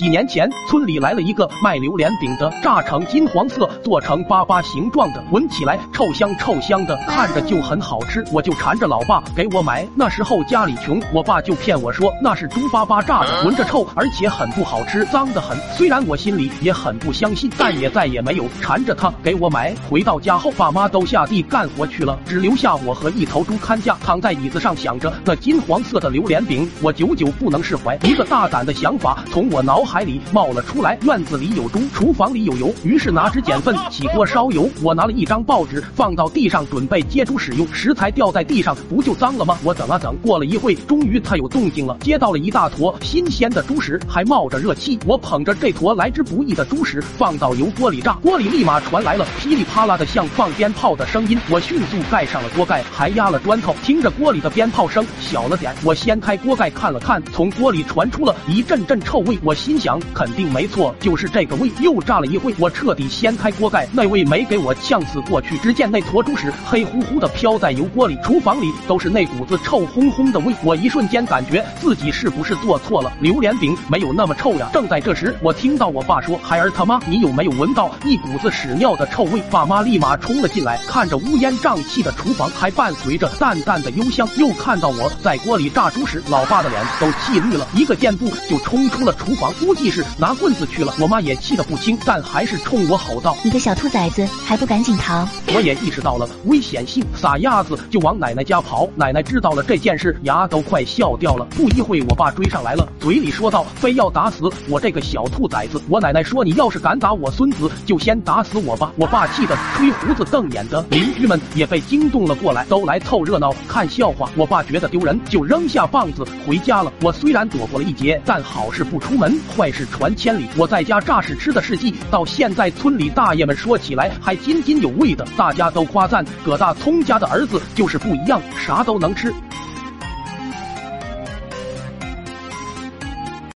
几年前，村里来了一个卖榴莲饼的，炸成金黄色，做成粑粑形状的，闻起来臭香臭香的，看着就很好吃。我就缠着老爸给我买。那时候家里穷，我爸就骗我说那是猪粑粑炸的，闻着臭，而且很不好吃，脏得很。虽然我心里也很不相信，但也再也没有缠着他给我买。回到家后，爸妈都下地干活去了，只留下我和一头猪看家，躺在椅子上想着那金黄色的榴莲饼，我久久不能释怀。一个大胆的想法从我脑海海里冒了出来，院子里有猪，厨房里有油，于是拿纸剪粪起锅烧油。我拿了一张报纸放到地上，准备接猪使用。食材掉在地上，不就脏了吗？我等啊等，过了一会，终于它有动静了，接到了一大坨新鲜的猪屎，还冒着热气。我捧着这坨来之不易的猪屎放到油锅里炸，锅里立马传来了噼里啪啦的像放鞭炮的声音。我迅速盖上了锅盖，还压了砖头，听着锅里的鞭炮声小了点。我掀开锅盖看了看，从锅里传出了一阵阵臭味。我心想，肯定没错，就是这个味。又炸了一会，我彻底掀开锅盖，那味没给我呛死过去。只见那坨猪屎黑乎乎的飘在油锅里，厨房里都是那股子臭烘烘的味。我一瞬间感觉自己是不是做错了？榴莲饼没有那么臭呀。正在这时，我听到我爸说：“孩儿他妈，你有没有闻到一股子屎尿的臭味？”爸妈立马冲了进来，看着乌烟瘴气的厨房，还伴随着淡淡的幽香，又看到我在锅里炸猪屎，老爸的脸都气绿了，一个箭步就冲出了厨房，估计是拿棍子去了。我妈也气得不轻，但还是冲我吼道：“你个小兔崽子，还不赶紧逃！”我也意识到了危险性，撒丫子就往奶奶家跑。奶奶知道了这件事，牙都快笑掉了。不一会，我爸追上来了，嘴里说道：“非要打死我这个小兔崽子！”我奶奶说：“你要是敢打我孙子，就先打死我吧！”我爸气得吹胡子瞪眼的，邻居们也被惊动了过来，都来凑热闹看笑话。我爸觉得丢人，就扔下棒子回家了。我虽然躲过了一劫，但好事不出门，怪事传千里。我在家炸屎吃的事迹，到现在村里大爷们说起来还津津有味的，大家都夸赞葛大聪家的儿子就是不一样，啥都能吃。